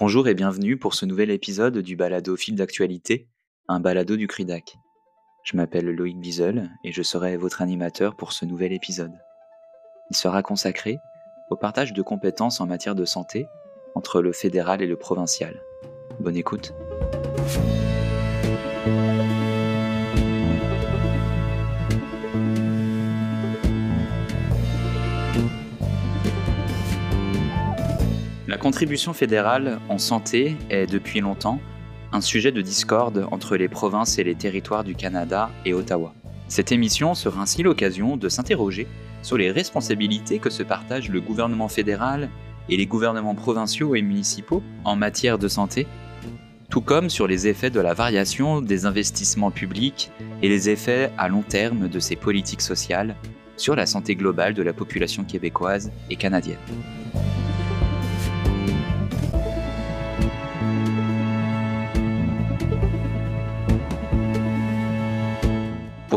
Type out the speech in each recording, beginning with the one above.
Bonjour et bienvenue pour ce nouvel épisode du balado fil d'actualité, un balado du CRIDAC. Je m'appelle Loïc Bizel et je serai votre animateur pour ce nouvel épisode. Il sera consacré au partage de compétences en matière de santé entre le fédéral et le provincial. Bonne écoute. La contribution fédérale en santé est depuis longtemps un sujet de discorde entre les provinces et les territoires du Canada et Ottawa. Cette émission sera ainsi l'occasion de s'interroger sur les responsabilités que se partagent le gouvernement fédéral et les gouvernements provinciaux et municipaux en matière de santé, tout comme sur les effets de la variation des investissements publics et les effets à long terme de ces politiques sociales sur la santé globale de la population québécoise et canadienne.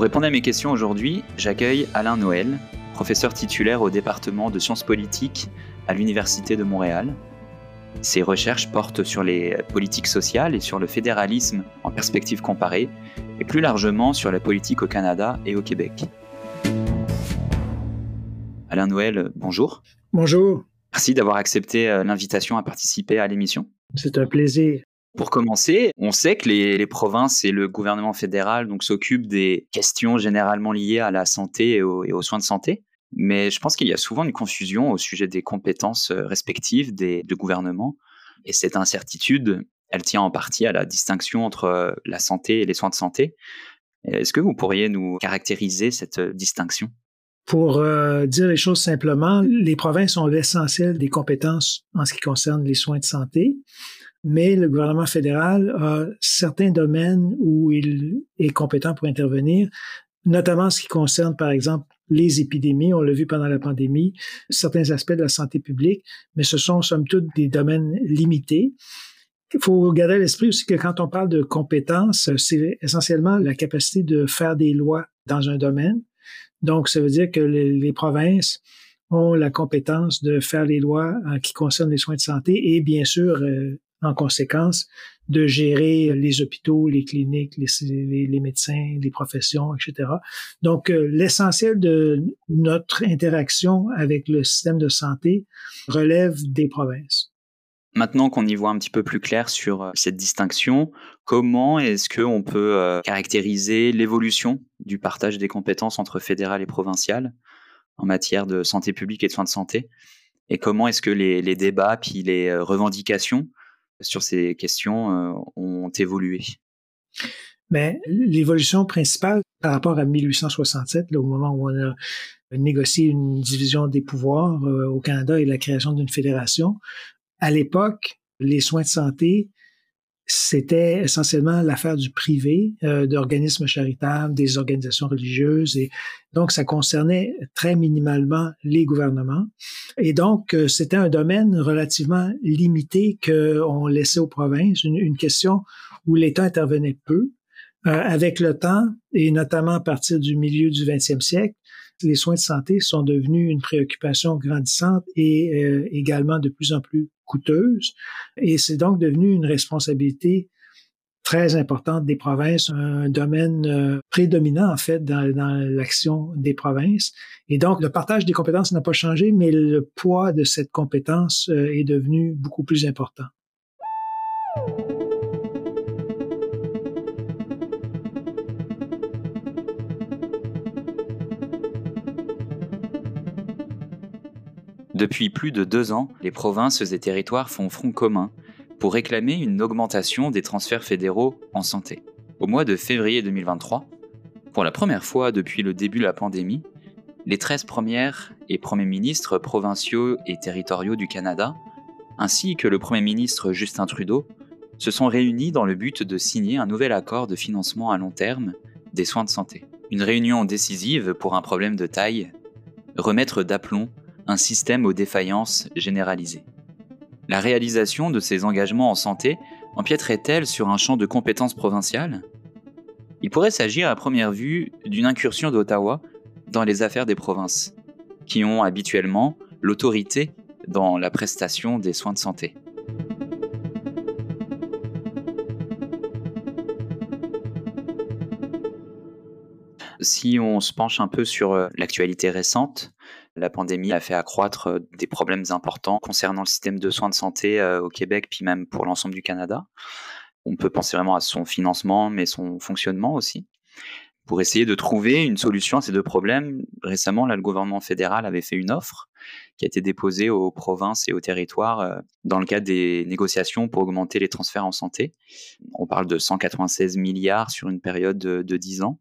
Répondre à mes questions aujourd'hui, j'accueille Alain Noël, professeur titulaire au département de sciences politiques à l'Université de Montréal. Ses recherches portent sur les politiques sociales et sur le fédéralisme en perspective comparée, et plus largement sur la politique au Canada et au Québec. Alain Noël, bonjour. Bonjour. Merci d'avoir accepté euh, l'invitation à participer à l'émission. C'est un plaisir. Pour commencer, on sait que les, provinces et le gouvernement fédéral donc s'occupent des questions généralement liées à la santé et aux, soins de santé. Mais je pense qu'il y a souvent une confusion au sujet des compétences euh, respectives des deux gouvernements. Et cette incertitude, elle tient en partie à la distinction entre euh, la santé et les soins de santé. Est-ce que vous pourriez nous caractériser cette euh, distinction? Pour dire les choses simplement, les provinces ont l'essentiel des compétences en ce qui concerne les soins de santé mais le gouvernement fédéral a certains domaines où il est compétent pour intervenir, notamment ce qui concerne, par exemple, les épidémies, on l'a vu pendant la pandémie, certains aspects de la santé publique, mais ce sont somme toute des domaines limités. Il faut garder à l'esprit aussi que quand on parle de compétences, c'est essentiellement la capacité de faire des lois dans un domaine. Donc, ça veut dire que les, provinces ont la compétence de faire les lois qui concernent les soins de santé et bien sûr euh, en conséquence de gérer les hôpitaux, les cliniques, les, médecins, les professions, etc. Donc, euh, l'essentiel de notre interaction avec le système de santé relève des provinces. Maintenant qu'on y voit un petit peu plus clair sur euh, cette distinction, comment est-ce qu'on peut euh, caractériser l'évolution du partage des compétences entre fédéral et provincial en matière de santé publique et de soins de santé? Et comment est-ce que les, les débats puis les revendications sur ces questions euh, ont évolué? Mais l'évolution principale par rapport à 1867, au moment où on a négocié une division des pouvoirs euh, au Canada et la création d'une fédération, à l'époque, les soins de santé c'était essentiellement l'affaire du privé, euh, d'organismes charitables, des organisations religieuses, et donc ça concernait très minimalement les gouvernements. Et donc euh, c'était un domaine relativement limité qu'on laissait aux provinces, une, question où l'État intervenait peu. Euh, avec le temps, et notamment à partir du milieu du 20e siècle, les soins de santé sont devenus une préoccupation grandissante et euh, également de plus en plus coûteuse. Et c'est donc devenu une responsabilité très importante des provinces, un domaine euh, prédominant en fait dans, l'action des provinces. Et donc le partage des compétences n'a pas changé, mais le poids de cette compétence euh, est devenu beaucoup plus important. Depuis plus de deux ans, les provinces et territoires font front commun pour réclamer une augmentation des transferts fédéraux en santé. Au mois de février 2023, pour la première fois depuis le début de la pandémie, les 13 premières et premiers ministres provinciaux et territoriaux du Canada, ainsi que le Premier ministre Justin Trudeau, se sont réunis dans le but de signer un nouvel accord de financement à long terme des soins de santé. Une réunion décisive pour un problème de taille, remettre d'aplomb un système aux défaillances généralisées. La réalisation de ces engagements en santé empiéterait-elle sur un champ de compétences provinciales? Il pourrait s'agir à première vue d'une incursion d'Ottawa dans les affaires des provinces, qui ont habituellement l'autorité dans la prestation des soins de santé. Si on se penche un peu sur euh, l'actualité récente, la pandémie a fait accroître euh, des problèmes importants concernant le système de soins de santé euh, au Québec, puis même pour l'ensemble du Canada. On peut penser vraiment à son financement, mais son fonctionnement aussi. Pour essayer de trouver une solution à ces deux problèmes, récemment, là, le gouvernement fédéral avait fait une offre qui a été déposée aux provinces et aux territoires dans le cadre des négociations pour augmenter les transferts en santé. On parle de 196 milliards sur une période de, de 10 ans.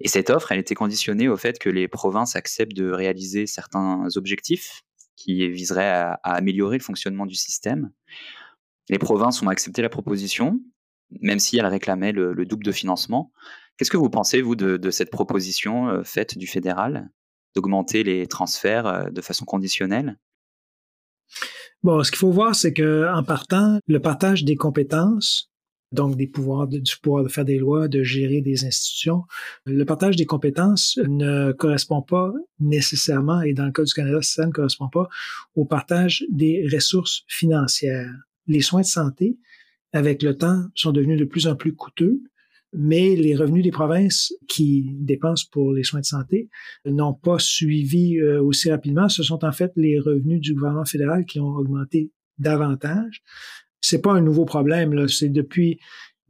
Et cette offre, elle était conditionnée au fait que les provinces acceptent de réaliser certains objectifs qui viseraient à, améliorer le fonctionnement du système. Les provinces ont accepté la proposition, même si elles réclamaient le, double de financement. Qu'est-ce que vous pensez, vous, de, cette proposition euh, faite du fédéral d'augmenter les transferts euh, de façon conditionnelle? Bon, ce qu'il faut voir, c'est que en partant, le partage des compétences donc des pouvoirs du pouvoir de faire des lois, de gérer des institutions. Le partage des compétences ne correspond pas nécessairement, et dans le cas du Canada, ça ne correspond pas au partage des ressources financières. Les soins de santé, avec le temps, sont devenus de plus en plus coûteux, mais les revenus des provinces qui dépensent pour les soins de santé n'ont pas suivi euh, aussi rapidement. Ce sont en fait les revenus du gouvernement fédéral qui ont augmenté davantage c'est pas un nouveau problème. C'est depuis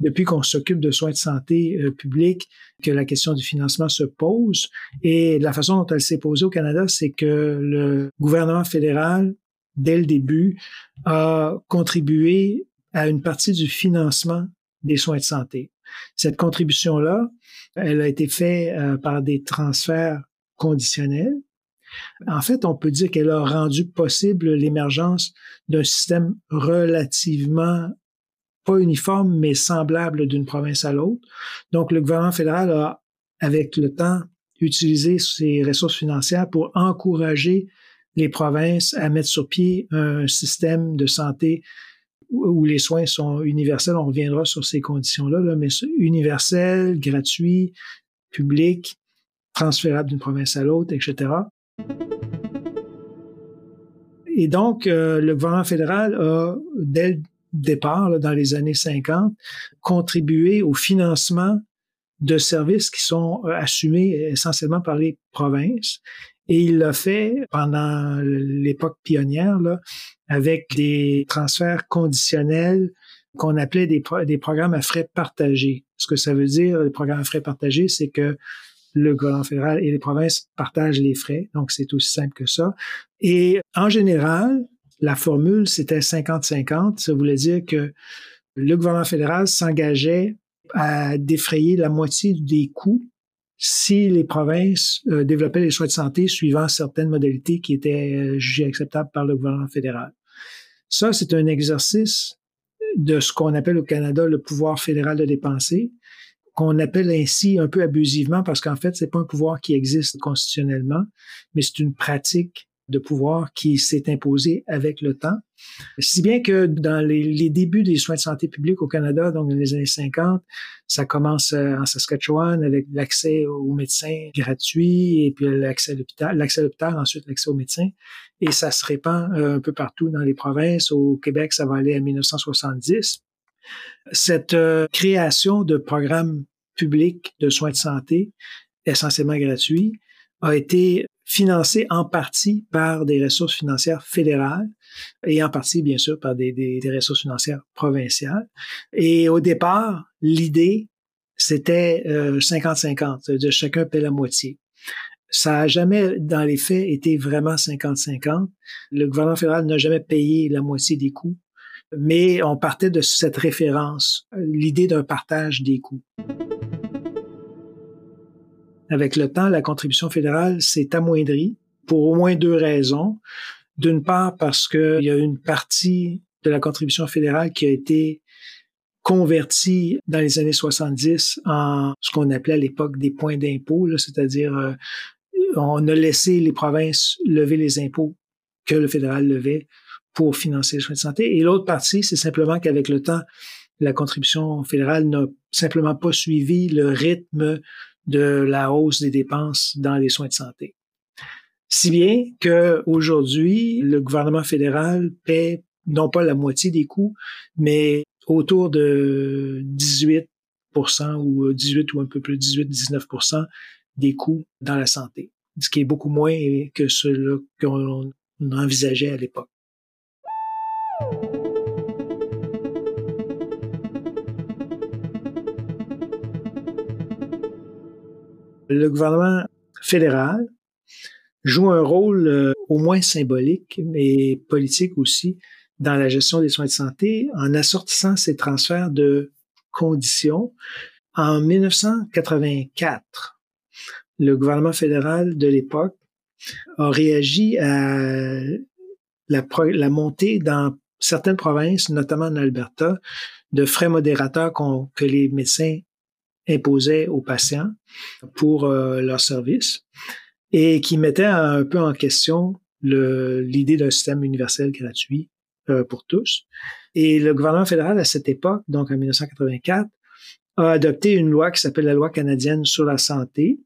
depuis qu'on s'occupe de soins de santé euh, publics que la question du financement se pose. Et la façon dont elle s'est posée au Canada, c'est que le gouvernement fédéral, dès le début, a contribué à une partie du financement des soins de santé. Cette contribution-là, elle a été faite euh, par des transferts conditionnels en fait, on peut dire qu'elle a rendu possible l'émergence d'un système relativement pas uniforme, mais semblable d'une province à l'autre. Donc, le gouvernement fédéral a, avec le temps, utilisé ses ressources financières pour encourager les provinces à mettre sur pied un système de santé où les soins sont universels. On reviendra sur ces conditions-là, là, mais universel, gratuit, public, transférable d'une province à l'autre, etc. Et donc, euh, le gouvernement fédéral a, dès le départ, dans les années 50, contribué au financement de services qui sont euh, assumés essentiellement par les provinces. Et il l'a fait pendant l'époque pionnière, là, avec des transferts conditionnels qu'on appelait des, des programmes à frais partagés. Ce que ça veut dire, les programmes à frais partagés, c'est que le gouvernement fédéral et les provinces partagent les frais. Donc, c'est aussi simple que ça. Et en général, la formule, c'était 50-50. Ça voulait dire que le gouvernement fédéral s'engageait à défrayer la moitié des coûts si les provinces euh, développaient les soins de santé suivant certaines modalités qui étaient euh, jugées acceptables par le gouvernement fédéral. Ça, c'est un exercice de ce qu'on appelle au Canada le pouvoir fédéral de dépenser qu'on appelle ainsi un peu abusivement parce qu'en fait, c'est pas un pouvoir qui existe constitutionnellement, mais c'est une pratique de pouvoir qui s'est imposée avec le temps. Si bien que dans les, débuts des soins de santé publics au Canada, donc dans les années 50, ça commence euh, en Saskatchewan avec l'accès aux médecins gratuits et puis l'accès à l'hôpital, l'accès à l'hôpital, ensuite l'accès aux médecins. Et ça se répand euh, un peu partout dans les provinces. Au Québec, ça va aller à 1970. Cette euh, création de programmes publics de soins de santé, essentiellement gratuits, a été financée en partie par des ressources financières fédérales et en partie, bien sûr, par des, ressources financières provinciales. Et au départ, l'idée, c'était 50-50, euh, c'est-à-dire chacun paie la moitié. Ça n'a jamais, dans les faits, été vraiment 50-50. Le gouvernement fédéral n'a jamais payé la moitié des coûts mais on partait de cette référence, l'idée d'un partage des coûts. Avec le temps, la contribution fédérale s'est amoindrie pour au moins deux raisons. D'une part, parce qu'il y a une partie de la contribution fédérale qui a été convertie dans les années 70 en ce qu'on appelait à l'époque des points d'impôt, c'est-à-dire euh, on a laissé les provinces lever les impôts que le fédéral levait pour financer les soins de santé. Et l'autre partie, c'est simplement qu'avec le temps, la contribution fédérale n'a simplement pas suivi le rythme de la hausse des dépenses dans les soins de santé. Si bien qu'aujourd'hui, le gouvernement fédéral paie non pas la moitié des coûts, mais autour de 18% ou 18 ou un peu plus 18-19% des coûts dans la santé, ce qui est beaucoup moins que ce qu'on envisageait à l'époque. Le gouvernement fédéral joue un rôle euh, au moins symbolique, mais politique aussi, dans la gestion des soins de santé en assortissant ces transferts de conditions. En 1984, le gouvernement fédéral de l'époque a réagi à la, la, montée dans certaines provinces, notamment en Alberta, de frais modérateurs que les médecins imposaient aux patients pour euh, leurs services et qui mettaient un peu en question l'idée d'un système universel gratuit euh, pour tous. Et le gouvernement fédéral, à cette époque, donc en 1984, a adopté une loi qui s'appelle la loi canadienne sur la santé.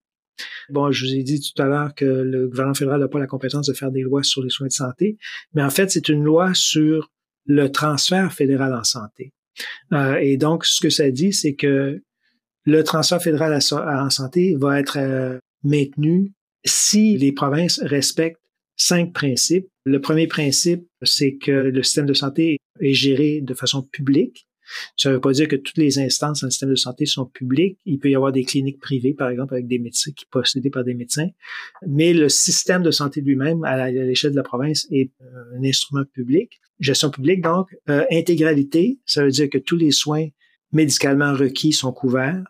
Bon, je vous ai dit tout à l'heure que le gouvernement fédéral n'a pas la compétence de faire des lois sur les soins de santé, mais en fait, c'est une loi sur le transfert fédéral en santé. Euh, et donc, ce que ça dit, c'est que le transfert fédéral en santé va être euh, maintenu si les provinces respectent cinq principes. Le premier principe, c'est que le système de santé est géré de façon publique. Ça ne veut pas dire que toutes les instances dans le système de santé sont publiques. Il peut y avoir des cliniques privées, par exemple, avec des médecins qui possédés par des médecins. Mais le système de santé lui-même, à l'échelle de la province, est euh, un instrument public. Gestion publique, donc, euh, intégralité, ça veut dire que tous les soins médicalement requis sont couverts.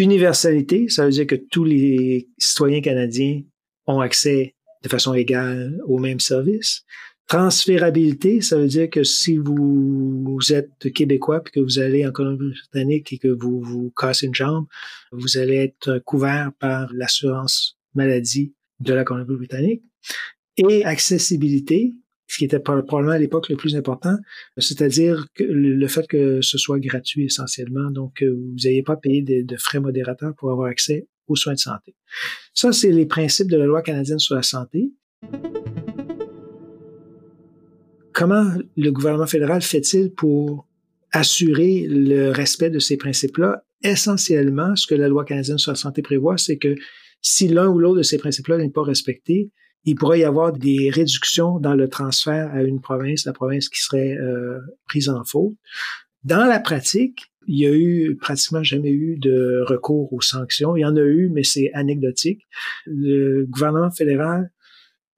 Universalité, ça veut dire que tous les citoyens canadiens ont accès de façon égale au même service. Transférabilité, ça veut dire que si vous, êtes québécois puis que vous allez en Colombie-Britannique et que vous vous cassez une jambe, vous allez être couvert par l'assurance maladie de la Colombie-Britannique. Et accessibilité, ce qui était probablement à l'époque le plus important, c'est-à-dire que le fait que ce soit gratuit essentiellement, donc vous n'ayez pas payé de, de, frais modérateurs pour avoir accès aux soins de santé. Ça, c'est les principes de la loi canadienne sur la santé. Comment le gouvernement fédéral fait-il pour assurer le respect de ces principes-là? Essentiellement, ce que la loi canadienne sur la santé prévoit, c'est que si l'un ou l'autre de ces principes-là n'est pas respecté, il pourrait y avoir des réductions dans le transfert à une province, la province qui serait euh, prise en faute. Dans la pratique, il y a eu pratiquement jamais eu de recours aux sanctions. Il y en a eu, mais c'est anecdotique. Le gouvernement fédéral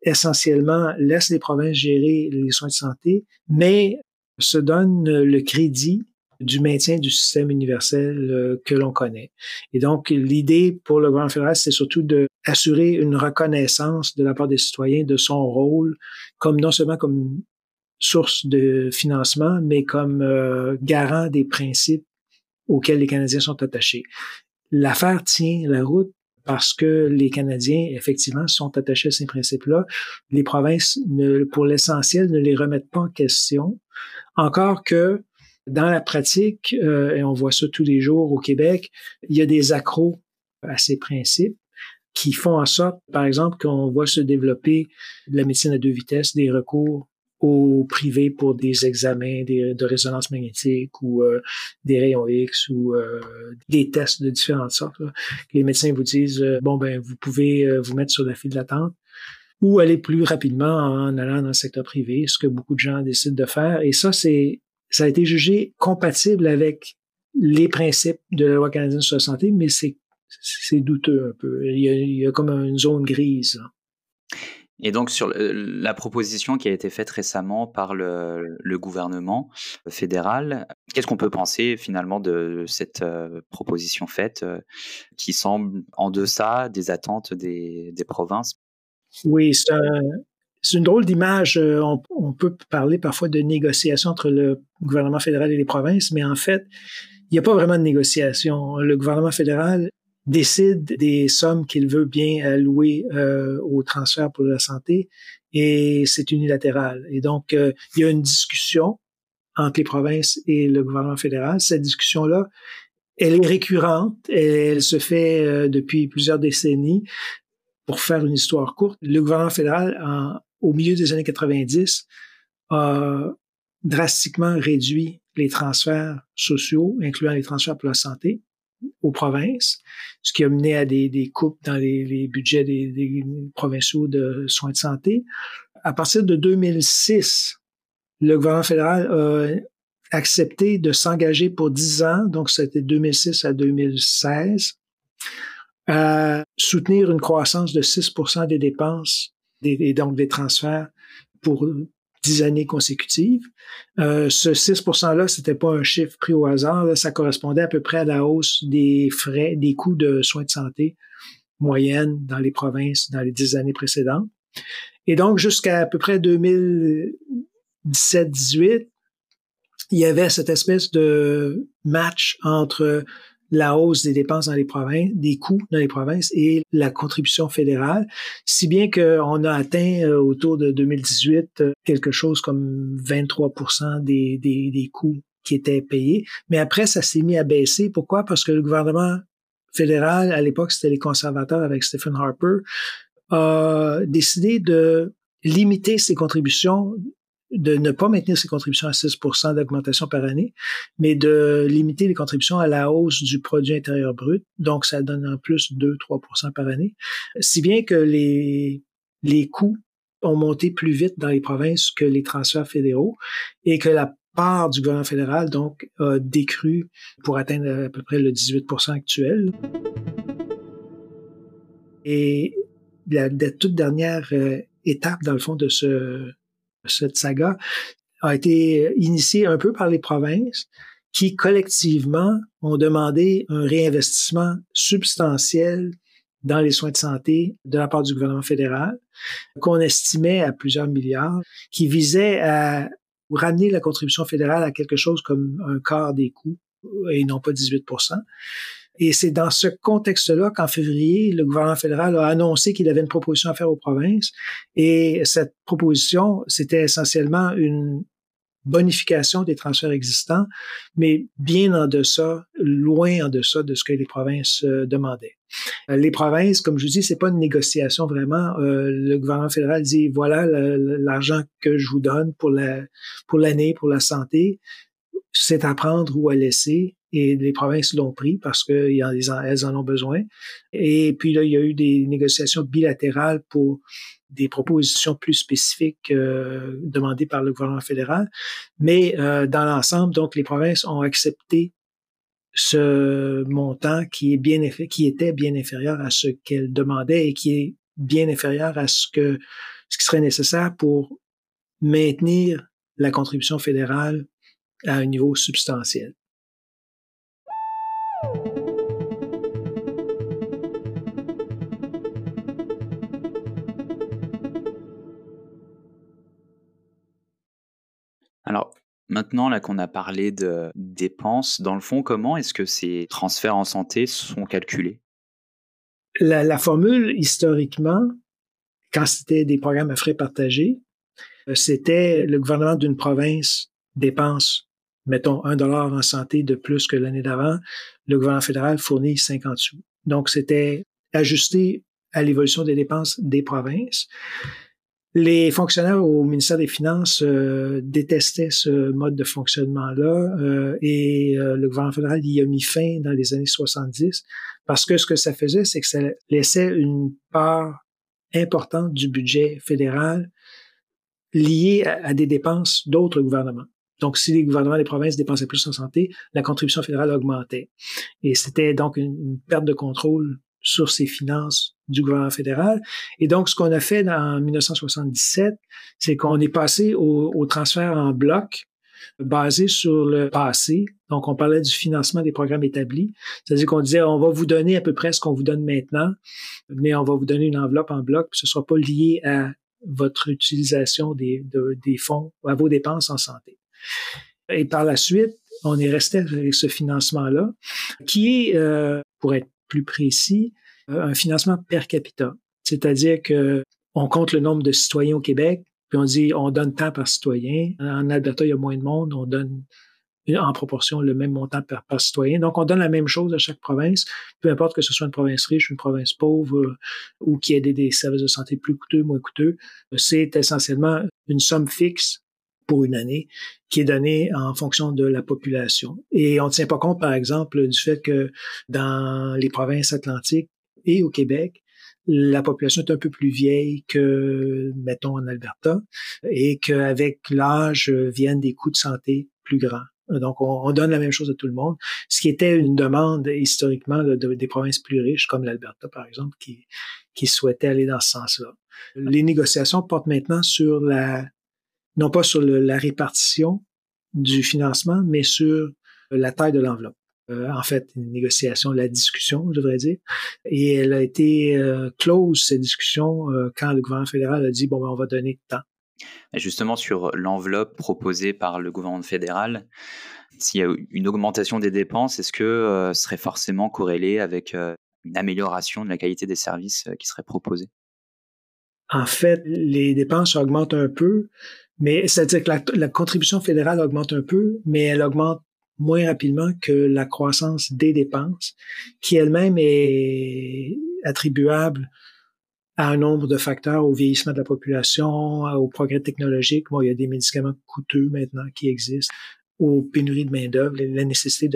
essentiellement laisse les provinces gérer les soins de santé, mais se donne le crédit du maintien du système universel euh, que l'on connaît. Et donc, l'idée pour le gouvernement fédéral, c'est surtout d'assurer une reconnaissance de la part des citoyens de son rôle, comme non seulement comme source de financement, mais comme euh, garant des principes auxquels les Canadiens sont attachés. L'affaire tient la route parce que les Canadiens, effectivement, sont attachés à ces principes-là. Les provinces, pour l'essentiel, ne les remettent pas en question. Encore que, dans la pratique, euh, et on voit ça tous les jours au Québec, il y a des accros à ces principes qui font en sorte, par exemple, qu'on voit se développer la médecine à deux vitesses, des recours au privé pour des examens de résonance magnétique ou euh, des rayons X ou euh, des tests de différentes sortes. Les médecins vous disent euh, bon ben vous pouvez vous mettre sur la file d'attente ou aller plus rapidement en allant dans le secteur privé, ce que beaucoup de gens décident de faire. Et ça, c'est ça a été jugé compatible avec les principes de la loi canadienne sur la santé, mais c'est c'est douteux un peu. Il y, a, il y a comme une zone grise. Et donc sur la proposition qui a été faite récemment par le, gouvernement fédéral, qu'est-ce qu'on peut penser finalement de cette euh, proposition faite euh, qui semble en deçà des attentes des, provinces? Oui, c'est une drôle d'image. Euh, on, on, peut parler parfois de négociation entre le gouvernement fédéral et les provinces, mais en fait, il n'y a pas vraiment de négociation. Le gouvernement fédéral décide des sommes qu'il veut bien allouer euh, au transfert pour la santé et c'est unilatéral. Et donc, euh, il y a une discussion entre les provinces et le gouvernement fédéral. Cette discussion-là, elle est récurrente, elle, se fait euh, depuis plusieurs décennies. Pour faire une histoire courte, le gouvernement fédéral, en, au milieu des années 90, a drastiquement réduit les transferts sociaux, incluant les transferts pour la santé, aux provinces, ce qui a mené à des, coupes dans les, budgets des, provinciaux de soins de santé. À partir de 2006, le gouvernement fédéral a accepté de s'engager pour 10 ans, donc c'était 2006 à 2016, à soutenir une croissance de 6% des dépenses et donc des transferts pour dix années consécutives. Euh, ce 6 %-là, c'était pas un chiffre pris au hasard. ça correspondait à peu près à la hausse des frais, des coûts de soins de santé moyenne dans les provinces dans les dix années précédentes. Et donc, jusqu'à à peu près 2017-18, il y avait cette espèce de match entre la hausse des dépenses dans les provinces, des coûts dans les provinces et la contribution fédérale, si bien qu'on a atteint euh, autour de 2018 euh, quelque chose comme 23% des, des, des coûts qui étaient payés. Mais après, ça s'est mis à baisser. Pourquoi? Parce que le gouvernement fédéral, à l'époque, c'était les conservateurs avec Stephen Harper, a décidé de limiter ses contributions de ne pas maintenir ses contributions à 6% d'augmentation par année, mais de limiter les contributions à la hausse du produit intérieur brut. Donc, ça donne en plus 2-3% par année. Si bien que les, les coûts ont monté plus vite dans les provinces que les transferts fédéraux et que la part du gouvernement fédéral, donc, a décru pour atteindre à peu près le 18% actuel. Et la, toute dernière euh, étape, dans le fond, de ce, cette saga a été initiée un peu par les provinces qui collectivement ont demandé un réinvestissement substantiel dans les soins de santé de la part du gouvernement fédéral, qu'on estimait à plusieurs milliards, qui visait à ramener la contribution fédérale à quelque chose comme un quart des coûts et non pas 18 et c'est dans ce contexte-là qu'en février, le gouvernement fédéral a annoncé qu'il avait une proposition à faire aux provinces. Et cette proposition, c'était essentiellement une bonification des transferts existants, mais bien en deçà, loin en deçà de ce que les provinces euh, demandaient. Euh, les provinces, comme je vous dis, c'est pas une négociation vraiment. Euh, le gouvernement fédéral dit voilà l'argent que je vous donne pour la pour l'année pour la santé, c'est à prendre ou à laisser et les provinces l'ont pris parce qu'elles en ont besoin. Et puis là, il y a eu des négociations bilatérales pour des propositions plus spécifiques euh, demandées par le gouvernement fédéral. Mais euh, dans l'ensemble, donc, les provinces ont accepté ce montant qui est bien qui était bien inférieur à ce qu'elles demandaient et qui est bien inférieur à ce que ce qui serait nécessaire pour maintenir la contribution fédérale à un niveau substantiel. Maintenant là qu'on a parlé de dépenses, dans le fond, comment est-ce que ces transferts en santé sont calculés? La, formule, historiquement, quand c'était des programmes à frais partagés, euh, c'était le gouvernement d'une province dépense mettons, un dollar en santé de plus que l'année d'avant, le gouvernement fédéral fournit 50 sous. Donc, c'était ajusté à l'évolution des dépenses des provinces. Les fonctionnaires au ministère des Finances euh, détestaient ce mode de fonctionnement-là euh, et euh, le gouvernement fédéral y a mis fin dans les années 70 parce que ce que ça faisait, c'est que ça laissait une part importante du budget fédéral liée à des dépenses d'autres gouvernements. Donc, si les gouvernements des provinces dépensaient plus en santé, la contribution fédérale augmentait. Et c'était donc une, perte de contrôle sur ces finances du gouvernement fédéral. Et donc, ce qu'on a fait en 1977, c'est qu'on est passé au, transfert en bloc basé sur le passé. Donc, on parlait du financement des programmes établis. C'est-à-dire qu'on disait, on va vous donner à peu près ce qu'on vous donne maintenant, mais on va vous donner une enveloppe en bloc, puis ce ne sera pas lié à votre utilisation des, des fonds, à vos dépenses en santé. Et par la suite, on est resté avec ce financement-là, qui est, euh, pour être plus précis, euh, un financement per capita. C'est-à-dire que on compte le nombre de citoyens au Québec, puis on dit on donne tant par citoyen. En Alberta, il y a moins de monde, on donne en proportion le même montant par, citoyen. Donc, on donne la même chose à chaque province, peu importe que ce soit une province riche, une province pauvre euh, ou qui ait des, des services de santé plus coûteux, moins coûteux. C'est essentiellement une somme fixe pour une année qui est donné en fonction de la population. Et on ne tient pas compte, par exemple, du fait que dans les provinces atlantiques et au Québec, la population est un peu plus vieille que, mettons, en Alberta, et qu'avec l'âge viennent des coûts de santé plus grands. Donc, on, donne la même chose à tout le monde, ce qui était une demande historiquement des provinces plus riches, comme l'Alberta, par exemple, qui, qui souhaitaient aller dans ce sens-là. Les négociations portent maintenant sur la, non pas sur la répartition du financement, mais sur la taille de l'enveloppe. Euh, en fait, une négociation, la discussion, je devrais dire. Et elle a été euh, close, cette discussion, euh, quand le gouvernement fédéral a dit, bon, ben, on va donner tant. Justement, sur l'enveloppe proposée par le gouvernement fédéral, s'il y a une augmentation des dépenses, est-ce que ce serait forcément corrélé avec une amélioration de la qualité des services qui serait proposée En fait, les dépenses augmentent un peu, mais c'est-à-dire que la, contribution fédérale augmente un peu, mais elle augmente moins rapidement que la croissance des dépenses, qui elle-même est attribuable à un nombre de facteurs, au vieillissement de la population, au progrès technologique. Bon, il y a des médicaments coûteux maintenant qui existent, aux pénuries de main-d'œuvre, la nécessité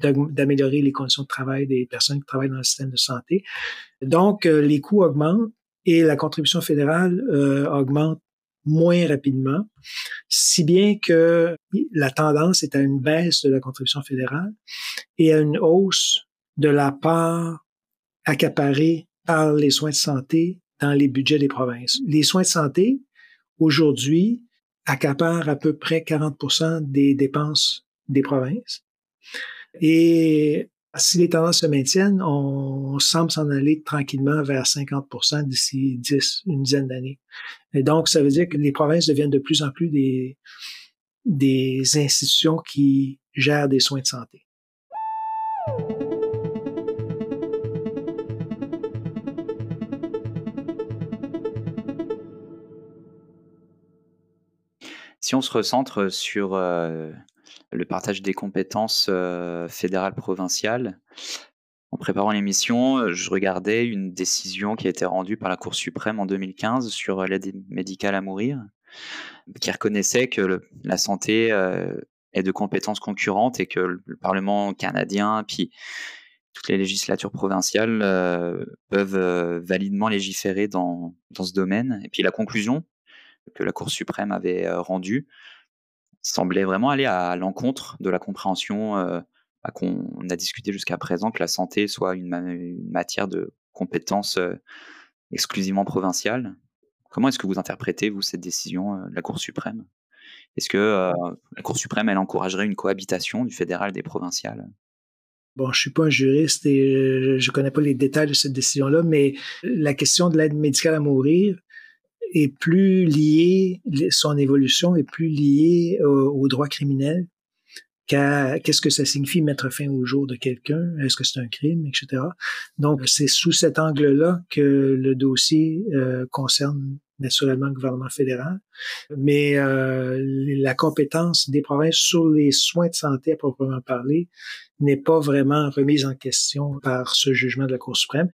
d'améliorer les conditions de travail des personnes qui travaillent dans le système de santé. Donc, euh, les coûts augmentent et la contribution fédérale euh, augmente moins rapidement, si bien que la tendance est à une baisse de la contribution fédérale et à une hausse de la part accaparée par les soins de santé dans les budgets des provinces. Les soins de santé, aujourd'hui, accaparent à peu près 40% des dépenses des provinces. Et si les tendances se maintiennent, on, semble s'en aller tranquillement vers 50% d'ici 10, une dizaine d'années. Et donc, ça veut dire que les provinces deviennent de plus en plus des, des institutions qui gèrent des soins de santé. Si on se recentre sur euh, le partage des compétences euh, fédérales provinciales. En préparant l'émission, euh, je regardais une décision qui a été rendue par la Cour suprême en 2015 sur l'aide médicale à mourir, qui reconnaissait que la santé euh, est de compétences concurrentes et que le Parlement canadien, puis toutes les législatures provinciales peuvent validement légiférer dans, dans ce domaine. Et puis la conclusion que la Cour suprême avait rendue semblait vraiment aller à l'encontre de la compréhension euh, bah, qu'on a discuté jusqu'à présent, que la santé soit une, matière de compétences euh, exclusivement provinciale. Comment est-ce que vous interprétez, vous, cette décision euh, de la Cour suprême? Est-ce que la Cour suprême, elle encouragerait une cohabitation du fédéral des provinciales? Bon, je suis pas un juriste et je connais pas les détails de cette décision-là, mais la question de l'aide médicale à mourir, est plus lié, son évolution est plus liée au, droit criminel qu'à qu'est-ce que ça signifie mettre fin au jour de quelqu'un, est-ce que c'est un crime, etc. Donc, c'est sous cet angle-là que le dossier euh, concerne naturellement le gouvernement fédéral, mais euh, la compétence des provinces sur les soins de santé à proprement parler n'est pas vraiment remise en question par ce jugement de la Cour suprême.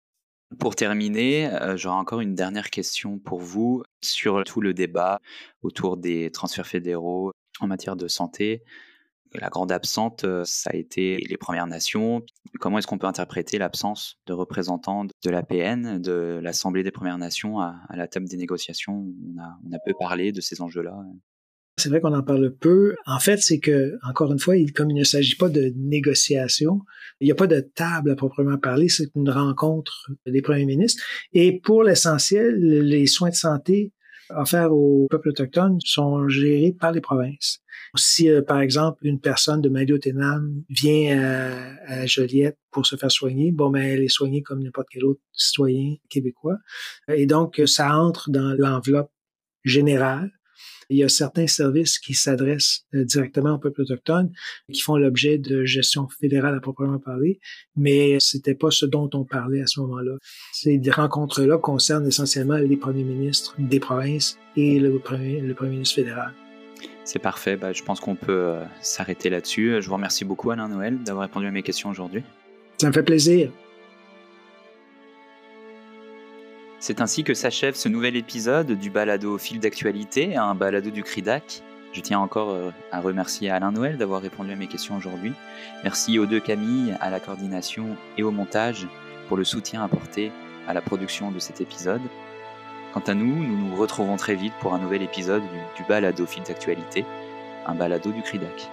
Pour terminer, euh, j'aurai encore une dernière question pour vous sur tout le débat autour des transferts fédéraux en matière de santé. La grande absente, euh, ça a été les Premières Nations. Comment est-ce qu'on peut interpréter l'absence de représentants de l'APN, de l'Assemblée des Premières Nations à, la table des négociations? On a peu parlé de ces enjeux-là. C'est vrai qu'on en parle peu. En fait, c'est que, encore une fois, comme il ne s'agit pas de négociation, il n'y a pas de table à proprement parler, c'est une rencontre des premiers ministres. Et pour l'essentiel, les soins de santé offerts aux peuples autochtones sont gérés par les provinces. Si, euh, par exemple, une personne de Maliotenam vient à, Joliette pour se faire soigner, bon, ben, elle est soignée comme n'importe quel autre citoyen québécois. Et donc, ça entre dans l'enveloppe générale il y a certains services qui s'adressent euh, directement au peuple autochtone, qui font l'objet de gestion fédérale à proprement parler, mais c'était pas ce dont on parlait à ce moment-là. Ces rencontres-là concernent essentiellement les premiers ministres des provinces et le premier, le premier ministre fédéral. C'est parfait. Bah, je pense qu'on peut euh, s'arrêter là-dessus. Je vous remercie beaucoup, Alain Noël, d'avoir répondu à mes questions aujourd'hui. Ça me fait plaisir. C'est ainsi que s'achève ce nouvel épisode du balado fil d'actualité, un balado du CRIDAC. Je tiens encore euh, à remercier Alain Noël d'avoir répondu à mes questions aujourd'hui. Merci aux deux Camille, à la coordination et au montage pour le soutien apporté à la production de cet épisode. Quant à nous, nous nous retrouvons très vite pour un nouvel épisode du, du balado Fil d'actualité, un balado du CRIDAC.